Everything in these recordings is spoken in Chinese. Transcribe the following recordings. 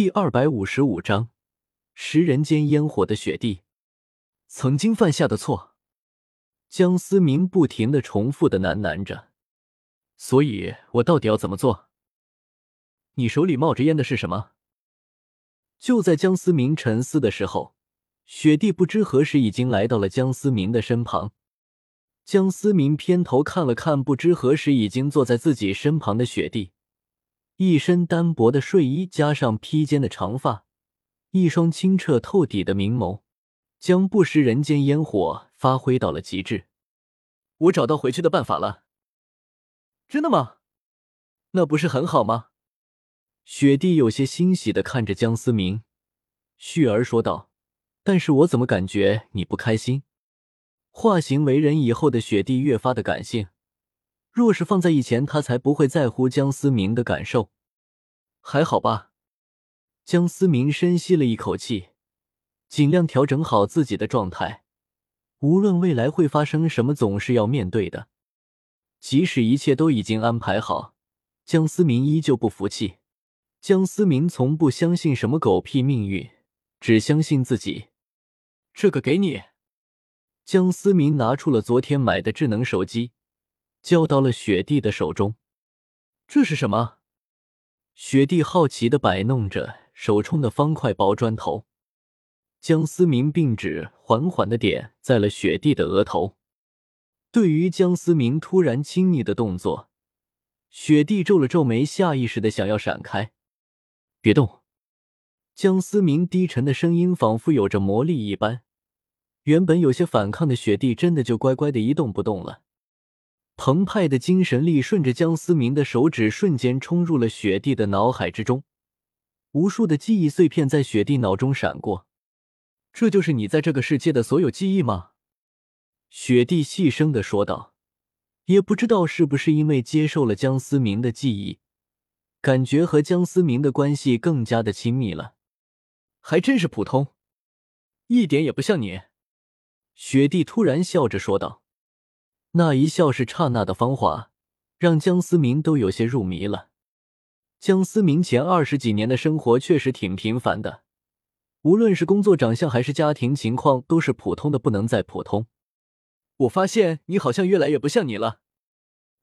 第二百五十五章，食人间烟火的雪地，曾经犯下的错。江思明不停的重复的喃喃着。所以我到底要怎么做？你手里冒着烟的是什么？就在江思明沉思的时候，雪地不知何时已经来到了江思明的身旁。江思明偏头看了看，不知何时已经坐在自己身旁的雪地。一身单薄的睡衣，加上披肩的长发，一双清澈透底的明眸，将不食人间烟火发挥到了极致。我找到回去的办法了。真的吗？那不是很好吗？雪帝有些欣喜的看着江思明，旭儿说道：“但是我怎么感觉你不开心？”化形为人以后的雪帝越发的感性。若是放在以前，他才不会在乎江思明的感受。还好吧。江思明深吸了一口气，尽量调整好自己的状态。无论未来会发生什么，总是要面对的。即使一切都已经安排好，江思明依旧不服气。江思明从不相信什么狗屁命运，只相信自己。这个给你。江思明拿出了昨天买的智能手机。交到了雪地的手中，这是什么？雪地好奇的摆弄着手中的方块薄砖头。江思明并指缓缓的点在了雪地的额头。对于江思明突然亲昵的动作，雪地皱了皱眉，下意识的想要闪开。别动！江思明低沉的声音仿佛有着魔力一般，原本有些反抗的雪地真的就乖乖的一动不动了。澎湃的精神力顺着江思明的手指瞬间冲入了雪地的脑海之中，无数的记忆碎片在雪地脑中闪过。这就是你在这个世界的所有记忆吗？雪地细声的说道。也不知道是不是因为接受了江思明的记忆，感觉和江思明的关系更加的亲密了。还真是普通，一点也不像你。雪地突然笑着说道。那一笑是刹那的芳华，让江思明都有些入迷了。江思明前二十几年的生活确实挺平凡的，无论是工作、长相还是家庭情况，都是普通的不能再普通。我发现你好像越来越不像你了，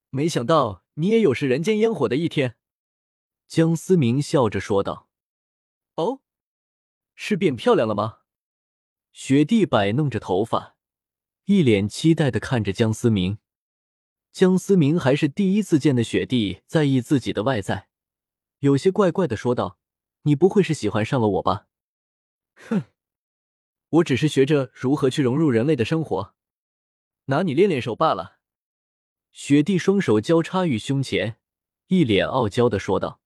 没想到你也有食人间烟火的一天。江思明笑着说道：“哦，是变漂亮了吗？”雪地摆弄着头发。一脸期待的看着江思明，江思明还是第一次见的雪地在意自己的外在，有些怪怪的说道：“你不会是喜欢上了我吧？”“哼，我只是学着如何去融入人类的生活，拿你练练手罢了。”雪地双手交叉于胸前，一脸傲娇的说道。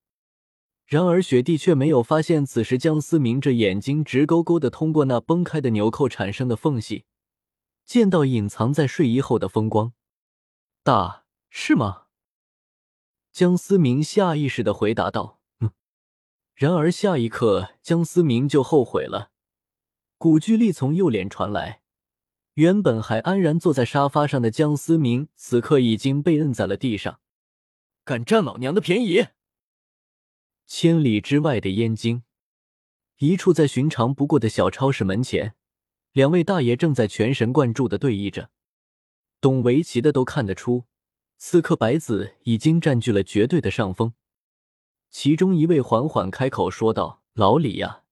然而雪地却没有发现，此时江思明这眼睛直勾勾的通过那崩开的纽扣产生的缝隙。见到隐藏在睡衣后的风光，大是吗？江思明下意识的回答道：“嗯。”然而下一刻，江思明就后悔了。古巨力从右脸传来，原本还安然坐在沙发上的江思明，此刻已经被摁在了地上。敢占老娘的便宜！千里之外的燕京，一处再寻常不过的小超市门前。两位大爷正在全神贯注的对弈着，懂围棋的都看得出，此刻白子已经占据了绝对的上风。其中一位缓缓开口说道：“老李呀，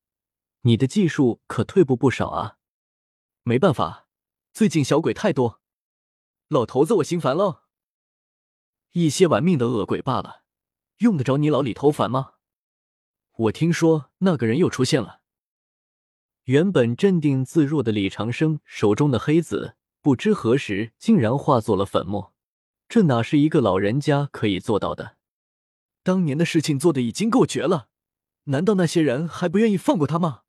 你的技术可退步不少啊。”没办法，最近小鬼太多，老头子我心烦喽。一些玩命的恶鬼罢了，用得着你老李头烦吗？我听说那个人又出现了。原本镇定自若的李长生手中的黑子，不知何时竟然化作了粉末。这哪是一个老人家可以做到的？当年的事情做的已经够绝了，难道那些人还不愿意放过他吗？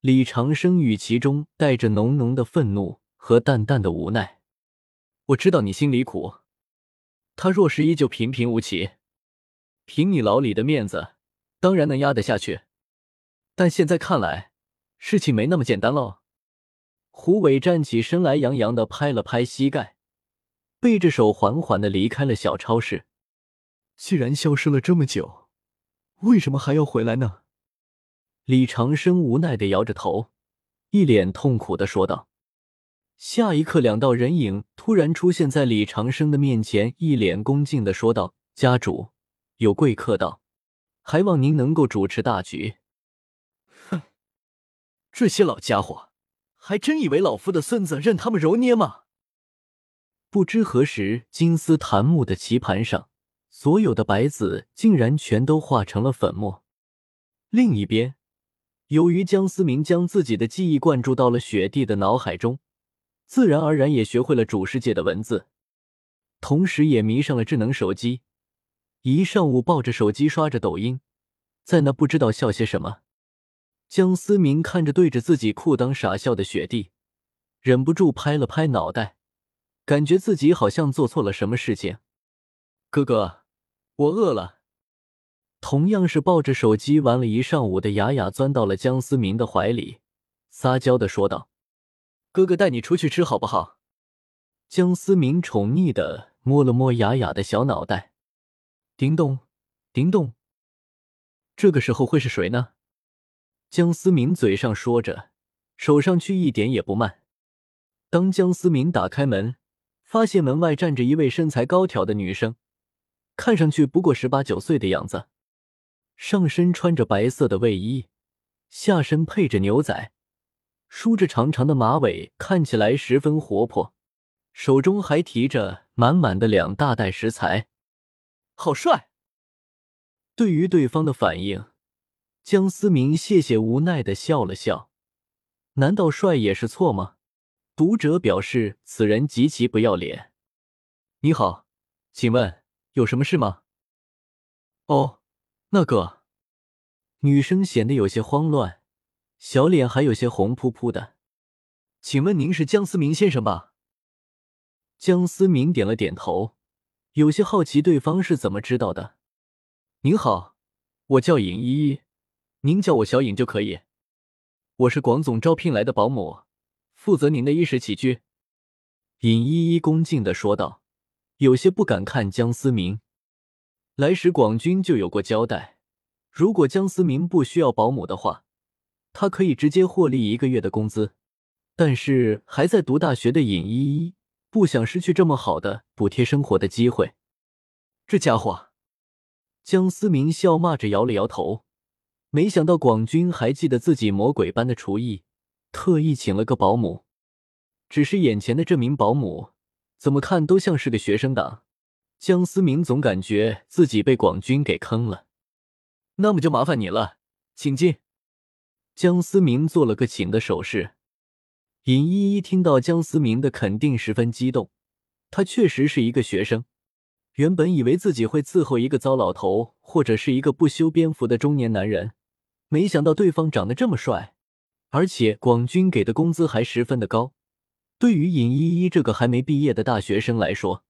李长生语气中带着浓浓的愤怒和淡淡的无奈。我知道你心里苦，他若是依旧平平无奇，凭你老李的面子，当然能压得下去。但现在看来。事情没那么简单喽。胡伟站起身来，洋洋的拍了拍膝盖，背着手缓缓的离开了小超市。既然消失了这么久，为什么还要回来呢？李长生无奈的摇着头，一脸痛苦的说道。下一刻，两道人影突然出现在李长生的面前，一脸恭敬的说道：“家主，有贵客到，还望您能够主持大局。”这些老家伙还真以为老夫的孙子任他们揉捏吗？不知何时，金丝檀木的棋盘上，所有的白子竟然全都化成了粉末。另一边，由于江思明将自己的记忆灌注到了雪帝的脑海中。自然而然也学会了主世界的文字，同时也迷上了智能手机。一上午抱着手机刷着抖音，在那不知道笑些什么。江思明看着对着自己裤裆傻笑的雪地，忍不住拍了拍脑袋，感觉自己好像做错了什么事情。哥哥，我饿了。同样是抱着手机玩了一上午的雅雅钻到了江思明的怀里，撒娇的说道。哥哥带你出去吃好不好？江思明宠溺的摸了摸雅雅的小脑袋。叮咚，叮咚。这个时候会是谁呢？江思明嘴上说着，手上却一点也不慢。当江思明打开门，发现门外站着一位身材高挑的女生，看上去不过十八九岁的样子，上身穿着白色的卫衣，下身配着牛仔。梳着长长的马尾，看起来十分活泼，手中还提着满满的两大袋食材，好帅！对于对方的反应，江思明谢谢无奈的笑了笑。难道帅也是错吗？读者表示此人极其不要脸。你好，请问有什么事吗？哦，那个女生显得有些慌乱。小脸还有些红扑扑的，请问您是江思明先生吧？江思明点了点头，有些好奇对方是怎么知道的。您好，我叫尹依依，您叫我小尹就可以。我是广总招聘来的保姆，负责您的衣食起居。尹依依恭敬的说道，有些不敢看江思明。来时广军就有过交代，如果江思明不需要保姆的话。他可以直接获利一个月的工资，但是还在读大学的尹依依不想失去这么好的补贴生活的机会。这家伙，江思明笑骂着摇了摇头，没想到广军还记得自己魔鬼般的厨艺，特意请了个保姆。只是眼前的这名保姆怎么看都像是个学生党，江思明总感觉自己被广军给坑了。那么就麻烦你了，请进。江思明做了个请的手势，尹依依听到江思明的肯定，十分激动。他确实是一个学生，原本以为自己会伺候一个糟老头，或者是一个不修边幅的中年男人，没想到对方长得这么帅，而且广军给的工资还十分的高。对于尹依依这个还没毕业的大学生来说，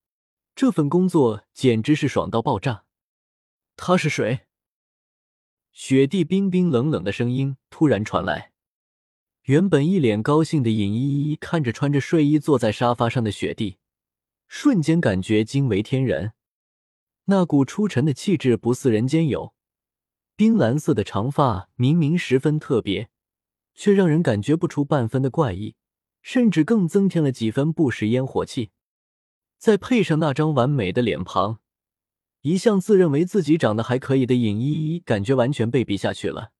这份工作简直是爽到爆炸。他是谁？雪地冰冰冷冷的声音突然传来，原本一脸高兴的尹依依看着穿着睡衣坐在沙发上的雪地，瞬间感觉惊为天人。那股出尘的气质不似人间有，冰蓝色的长发明明十分特别，却让人感觉不出半分的怪异，甚至更增添了几分不食烟火气。再配上那张完美的脸庞。一向自认为自己长得还可以的尹依依，感觉完全被比下去了。